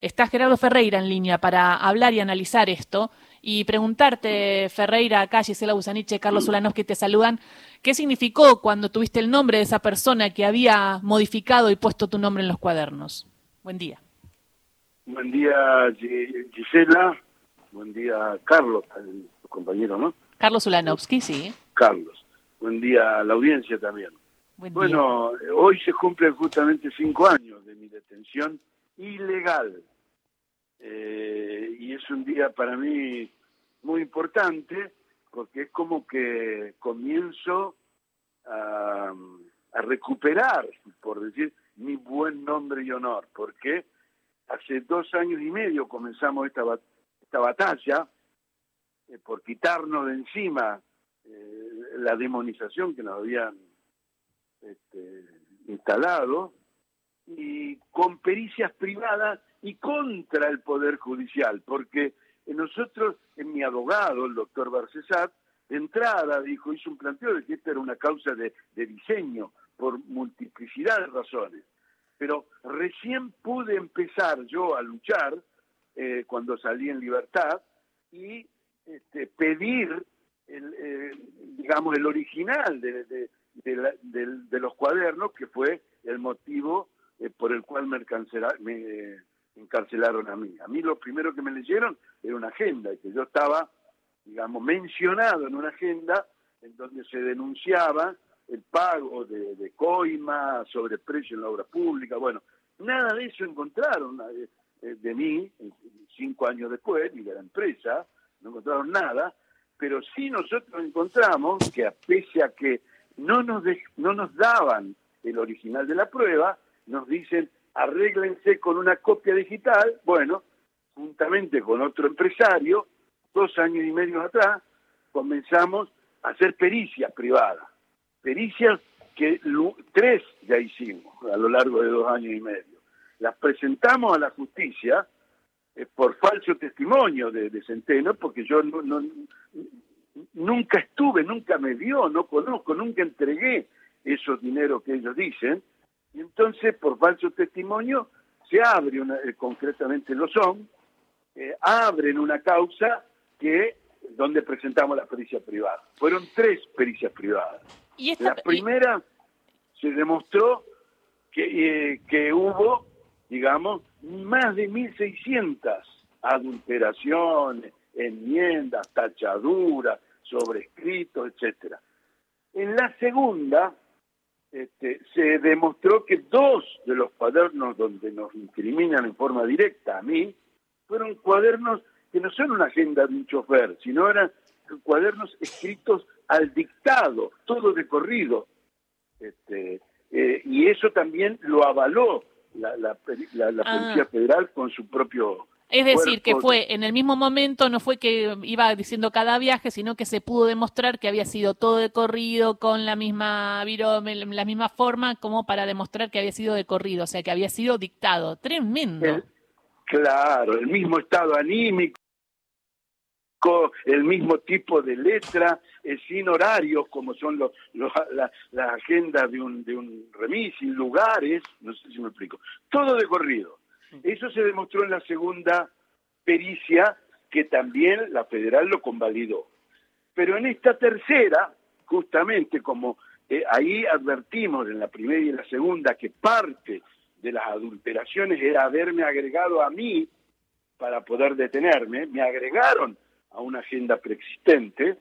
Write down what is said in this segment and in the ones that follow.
Está Gerardo Ferreira en línea para hablar y analizar esto y preguntarte, Ferreira, acá Gisela Busaniche, Carlos que te saludan, ¿qué significó cuando tuviste el nombre de esa persona que había modificado y puesto tu nombre en los cuadernos? Buen día. Buen día, Gisela. Buen día, Carlos, tu compañero, ¿no? Carlos Ulanovsky, sí. Carlos. Buen día a la audiencia también. bueno, hoy se cumplen justamente cinco años de mi detención ilegal eh, y es un día para mí muy importante porque es como que comienzo a, recuperar, por decir, mi buen nombre y honor, porque hace dos años y medio comenzamos esta, esta batalla eh, por quitarnos de encima eh, la demonización que nos habían este, instalado y con pericias privadas y contra el Poder Judicial, porque nosotros, en mi abogado, el doctor Barcesat, de entrada dijo, hizo un planteo de que esta era una causa de, diseño por multiplicidad de razones. Pero recién pude empezar yo a luchar eh, cuando salí en libertad y este, pedir, el, eh, digamos, el original de, de, los cuadernos, que fue el motivo eh, por el cual me, me, encarcelaron a mí. A mí lo primero que me leyeron era una agenda, y que yo estaba, digamos, mencionado en una agenda en donde se denunciaba el pago de, coima, sobreprecio en la obra pública, bueno, nada de eso encontraron de, de mí cinco años después, ni de la empresa, no encontraron nada, pero sí nosotros encontramos que pese a que no nos, no nos daban el original de la prueba, nos dicen arréglense con una copia digital. Bueno, juntamente con otro empresario, dos años y medio atrás, comenzamos a hacer pericias privadas. Pericias que tres ya hicimos a lo largo de dos años y medio. Las presentamos a la justicia eh, por falso testimonio de, Centeno, porque yo no, nunca estuve, nunca me vio, no conozco, nunca entregué esos dineros que ellos dicen, y entonces, por falso testimonio, se abre, una, eh, concretamente lo son, eh, abren una causa que donde presentamos la pericia privada. Fueron tres pericias privadas. ¿Y la primera se demostró que, eh, que hubo, digamos, más de 1.600 adulteraciones, enmiendas, tachaduras, sobrescritos, etcétera. En la segunda este, se demostró que dos de los cuadernos donde nos incriminan en forma directa a mí fueron cuadernos que no son una agenda de un chofer, sino eran cuadernos escritos al dictado, todo de corrido. Este, eh, y eso también lo avaló la, la, la, ah. Policía Federal con su propio es decir, que fue en el mismo momento, no fue que iba diciendo cada viaje, sino que se pudo demostrar que había sido todo de corrido con la misma la misma forma, como para demostrar que había sido de corrido, o sea, que había sido dictado. Tremendo. claro, el mismo estado anímico, el mismo tipo de letra, eh, sin horarios, como son los, las la agendas de un, de un remis, sin lugares, no sé si me explico. Todo de corrido. Eso se demostró en la segunda pericia, que también la federal lo convalidó. Pero en esta tercera, justamente como eh, ahí advertimos en la primera y en la segunda que parte de las adulteraciones era haberme agregado a mí para poder detenerme, me agregaron a una agenda preexistente.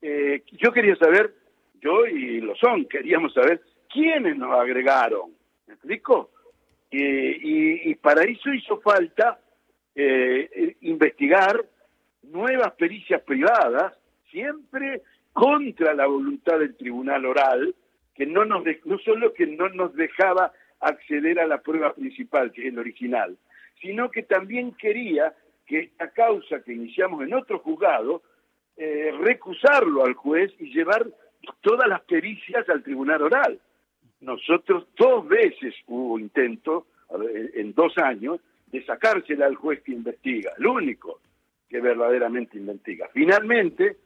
Eh, yo quería saber, yo y lo son, queríamos saber quiénes nos agregaron. ¿Me explico? Y, para eso hizo falta eh, investigar nuevas pericias privadas, siempre contra la voluntad del tribunal oral, que no, nos no solo que no nos dejaba acceder a la prueba principal, que es el original, sino que también quería que esta causa que iniciamos en otro juzgado, eh, recusarlo al juez y llevar todas las pericias al tribunal oral. Nosotros dos veces hubo intento, en dos años, de sacársela al juez que investiga, el único que verdaderamente investiga. Finalmente,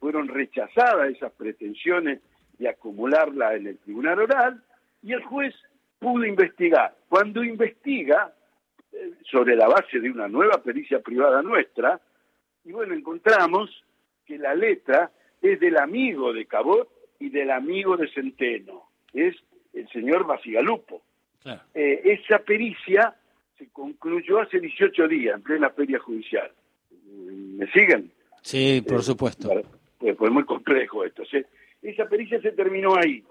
fueron rechazadas esas pretensiones de acumularla en el tribunal oral y el juez pudo investigar. Cuando investiga, eh, sobre la base de una nueva pericia privada nuestra, y bueno, encontramos que la letra es del amigo de Cabot y del amigo de Centeno, es el señor Basigalupo. Eh, esa pericia se concluyó hace 18 días, en plena feria judicial. ¿Me siguen? Sí, por eh, supuesto. Pues, pues, muy complejo esto. esa pericia se terminó ahí.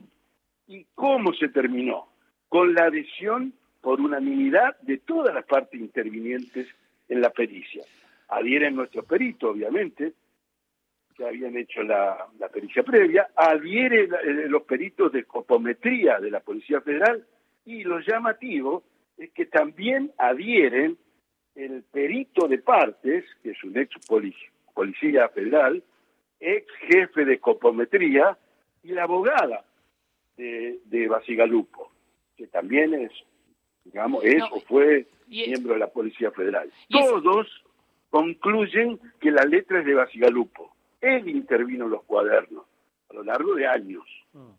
¿Y cómo se terminó? Con la adhesión por unanimidad de todas las partes intervinientes en la pericia. Adhieren nuestros peritos, obviamente, habían hecho la, pericia previa, adhieren eh, los peritos de copometría de la Policía Federal y lo llamativo es que también adhieren el perito de partes, que es un ex policía federal, ex jefe de copometría, y la abogada de, de Basigalupo, que también es, digamos, es o fue miembro de la Policía Federal. Todos concluyen que la letra es de Basigalupo. Él intervino en los cuadernos a lo largo de años, mm.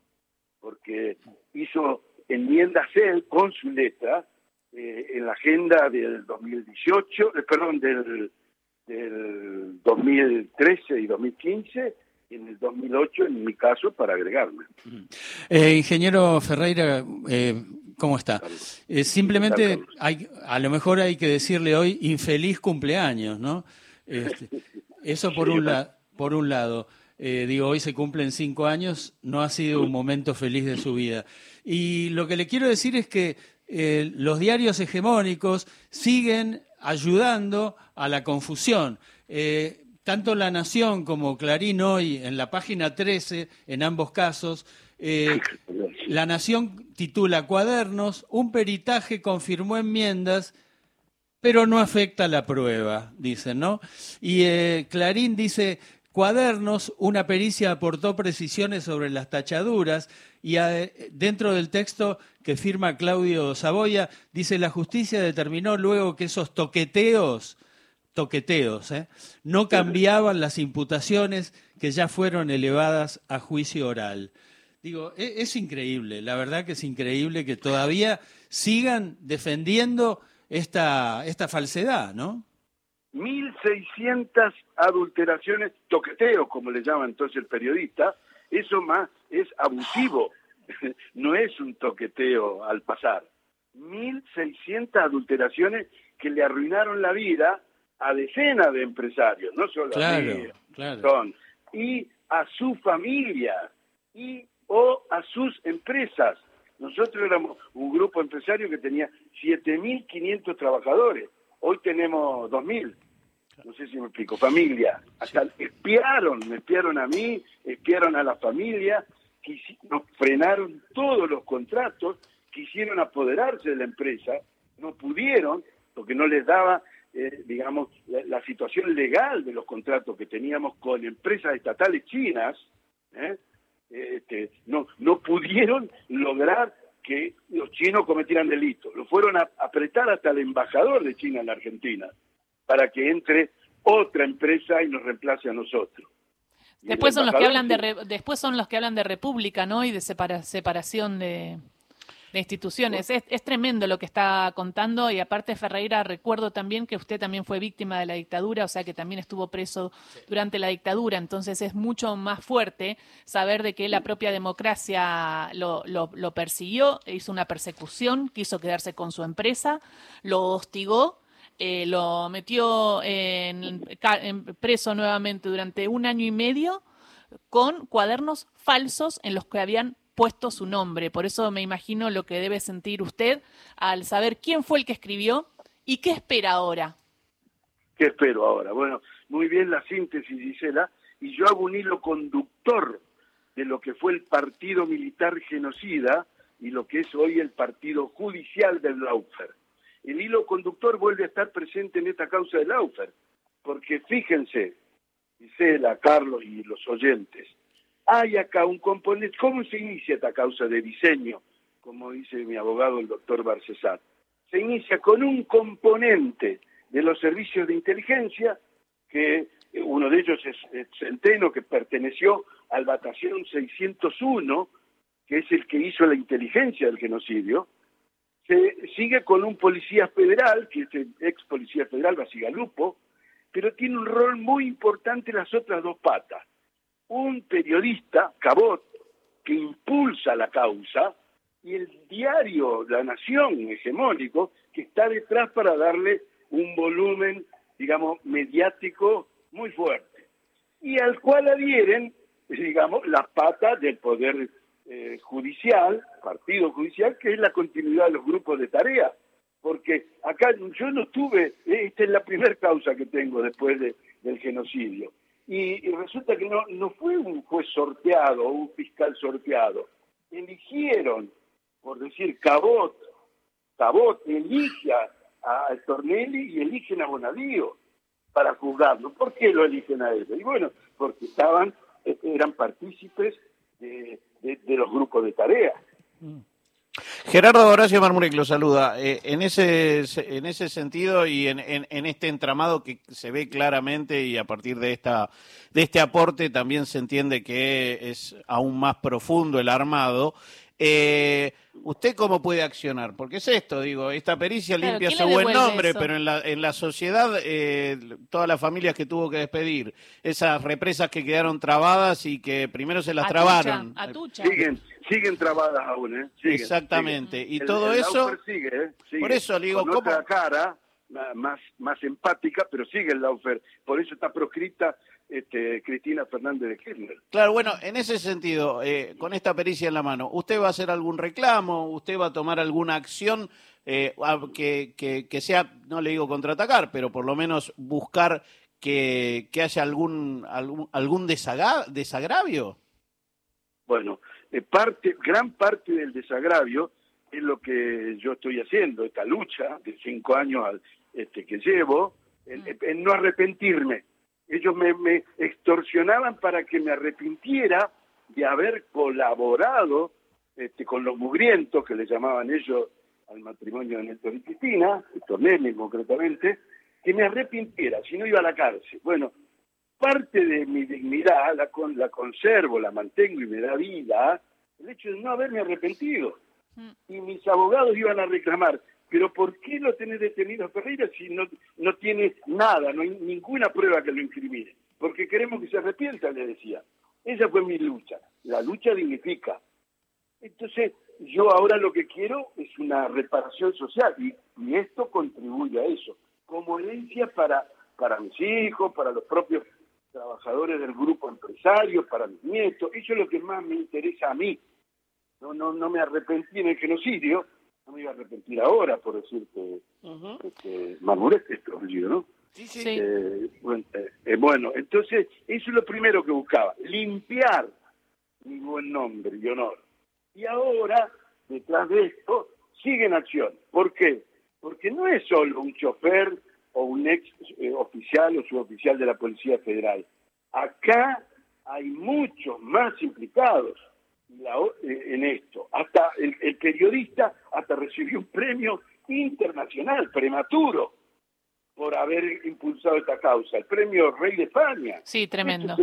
porque hizo enmiendas él con su letra eh, en la agenda del 2018, eh, perdón, del, del 2013 y 2015 en el 2008 en mi caso para agregarme. Eh, ingeniero Ferreira, eh, ¿cómo está? simplemente hay, a lo mejor hay que decirle hoy infeliz cumpleaños, ¿no? Este, eso por un, por un lado. digo, hoy se cumplen cinco años, no ha sido un momento feliz de su vida. Y lo que le quiero decir es que eh, los diarios hegemónicos siguen ayudando a la confusión. Eh, tanto La Nación como Clarín hoy, en la página 13, en ambos casos, eh, La Nación titula Cuadernos, un peritaje confirmó enmiendas, pero no afecta la prueba, dicen, ¿no? Y Clarín dice, Cuadernos, una pericia aportó precisiones sobre las tachaduras y dentro del texto que firma Claudio Saboya, dice la justicia determinó luego que esos toqueteos, toqueteos, ¿eh? no cambiaban las imputaciones que ya fueron elevadas a juicio oral. Digo, es, es increíble, la verdad que es increíble que todavía sigan defendiendo esta, esta falsedad, ¿no? 1.600 adulteraciones, toqueteos, como le llama entonces el periodista, eso más es abusivo, no es un toqueteo al pasar. 1.600 adulteraciones que le arruinaron la vida a decenas de empresarios, no solo a mí, Son, y a su familia, y o a sus empresas. Nosotros éramos un grupo empresario que tenía 7.500 trabajadores Hoy tenemos 2.000. No sé si me explico. Familia. Hasta espiaron, me espiaron a mí, espiaron a la familia, nos frenaron todos los contratos, quisieron apoderarse de la empresa, no pudieron porque no les daba, eh, digamos, la, situación legal de los contratos que teníamos con empresas estatales chinas, ¿eh? este, no, no pudieron lograr que los chinos cometieran delitos. Lo fueron a apretar hasta el embajador de China en la Argentina para que entre otra empresa y nos reemplace a nosotros. Después son los que hablan de después son los que hablan de república, ¿no? Y de separación de de instituciones. Es, tremendo lo que está contando y aparte Ferreira, recuerdo también que usted también fue víctima de la dictadura, o sea que también estuvo preso durante la dictadura, entonces es mucho más fuerte saber de que la propia democracia lo, lo, persiguió, hizo una persecución, quiso quedarse con su empresa, lo hostigó eh, lo metió en, preso nuevamente durante un año y medio con cuadernos falsos en los que habían puesto su nombre. Por eso me imagino lo que debe sentir usted al saber quién fue el que escribió y qué espera ahora. ¿Qué espero ahora? Bueno, muy bien la síntesis, Gisela, y yo hago un hilo conductor de lo que fue el partido militar genocida y lo que es hoy el partido judicial del Laufer. El hilo conductor vuelve a estar presente en esta causa del Laufer, porque fíjense, Gisela, Carlos y los oyentes, hay acá un componente, ¿cómo se inicia esta causa de diseño? Como dice mi abogado el doctor Barcesat. Se inicia con un componente de los servicios de inteligencia, que uno de ellos es, Centeno, que perteneció al batallón 601, que es el que hizo la inteligencia del genocidio, se sigue con un policía federal, que es el ex policía federal, Basigalupo, pero tiene un rol muy importante en las otras dos patas. Un periodista, Cabot, que impulsa la causa, y el diario La Nación hegemónico, que está detrás para darle un volumen, digamos, mediático muy fuerte, y al cual adhieren, digamos, las patas del poder eh, judicial, partido judicial, que es la continuidad de los grupos de tarea. Porque acá yo no tuve, esta es la primera causa que tengo después del genocidio. Y, resulta que no, no fue un juez sorteado o un fiscal sorteado. Eligieron, por decir, Cabot, Cabot elige a, Tornelli y eligen a Bonadío para juzgarlo. ¿Por qué lo eligen a él? Y bueno, porque estaban, eran partícipes de, de, los grupos de tarea. Gerardo Horacio Marmurek lo saluda. Eh, en, ese, en ese sentido y en, en, este entramado que se ve claramente y a partir de, esta, de este aporte también se entiende que es aún más profundo el armado, eh, ¿Usted cómo puede accionar? Porque es esto, digo, esta pericia limpia su buen nombre, pero en la, en la sociedad, eh, todas las familias que tuvo que despedir, esas represas que quedaron trabadas y que primero se las trabaron. Siguen, siguen trabadas aún, ¿eh? Exactamente. Y todo eso... Sigue, ¿eh? Por eso le digo, Con otra cara, más, más empática, pero sigue el Laufer. Por eso está proscrita este, Cristina Fernández de Kirchner. Claro, bueno, en ese sentido, eh, con esta pericia en la mano, ¿usted va a hacer algún reclamo? ¿Usted va a tomar alguna acción eh, que, que, sea, no le digo contraatacar, pero por lo menos buscar que, que haya algún, algún, algún desagravio? Bueno, eh, parte, gran parte del desagravio es lo que yo estoy haciendo, esta lucha de cinco años este, que llevo, en no arrepentirme ellos me, extorsionaban para que me arrepintiera de haber colaborado este, con los mugrientos, que le llamaban ellos al matrimonio de Néstor y Cristina, Tornelli concretamente, que me arrepintiera, si no iba a la cárcel. Bueno, parte de mi dignidad la, con, la conservo, la mantengo y me da vida el hecho de no haberme arrepentido. Mm. Y mis abogados iban a reclamar, pero ¿por qué lo tenés detenido a Ferreira si no, no tiene nada, no hay ninguna prueba que lo incrimine? Porque queremos que se arrepienta, le decía. Esa fue mi lucha. La lucha dignifica. Entonces, yo ahora lo que quiero es una reparación social y, esto contribuye a eso, como herencia para, para mis hijos, para los propios trabajadores del grupo empresario, para mis nietos. Eso es lo que más me interesa a mí. No, no, no me arrepentí en el genocidio, no me iba a arrepentir ahora por decirte uh este, ¿no? Sí, sí. Eh, eh, bueno, entonces, eso es lo primero que buscaba, limpiar mi buen nombre y honor. Y ahora, detrás de esto, sigue en acción. ¿Por qué? Porque no es solo un chofer o un ex eh, oficial o suboficial de la Policía Federal. Acá hay muchos más implicados en esto. Hasta el periodista hasta recibió un premio internacional prematuro por haber impulsado esta causa, el premio Rey de España. Sí, tremendo.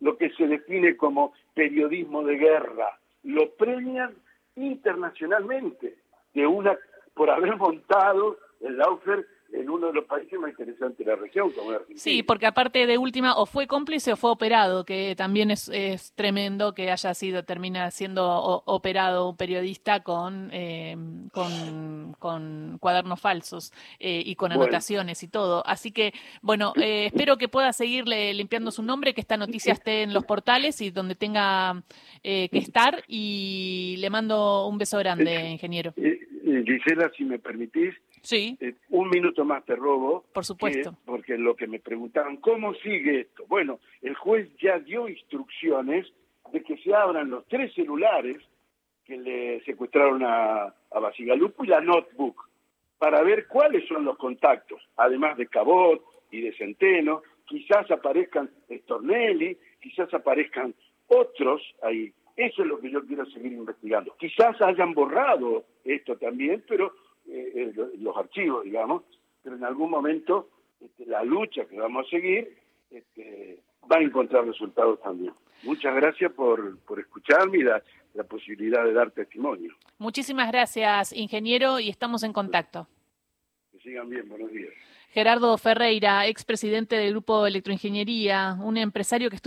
lo, que se define como periodismo de guerra. Lo premian internacionalmente de una por haber montado el Laufer en uno de los países más interesantes de la región, como Argentina. Sí, porque aparte de última, o fue cómplice o fue operado, que también es, es tremendo que haya sido, termina siendo operado un periodista con, eh, con, con, cuadernos falsos eh, y con anotaciones y todo. Así que, bueno, eh, espero que pueda seguirle limpiando su nombre, que esta noticia esté en los portales y donde tenga que estar. Y le mando un beso grande, ingeniero. Gisela, si me permitís, Sí. Eh, un minuto más te robo. Por supuesto. porque lo que me preguntaban, ¿cómo sigue esto? Bueno, el juez ya dio instrucciones de que se abran los tres celulares que le secuestraron a, a Basigalupo y la notebook para ver cuáles son los contactos, además de Cabot y de Centeno, quizás aparezcan Stornelli, quizás aparezcan otros ahí. Eso es lo que yo quiero seguir investigando. Quizás hayan borrado esto también, pero eh, eh, los archivos, digamos, pero en algún momento este, la lucha que vamos a seguir este, va a encontrar resultados también. Muchas gracias por, por escucharme y la, la posibilidad de dar testimonio. Muchísimas gracias, ingeniero, y estamos en contacto. Que sigan bien, buenos días. Gerardo Ferreira, expresidente del Grupo Electroingeniería, un empresario que estuvo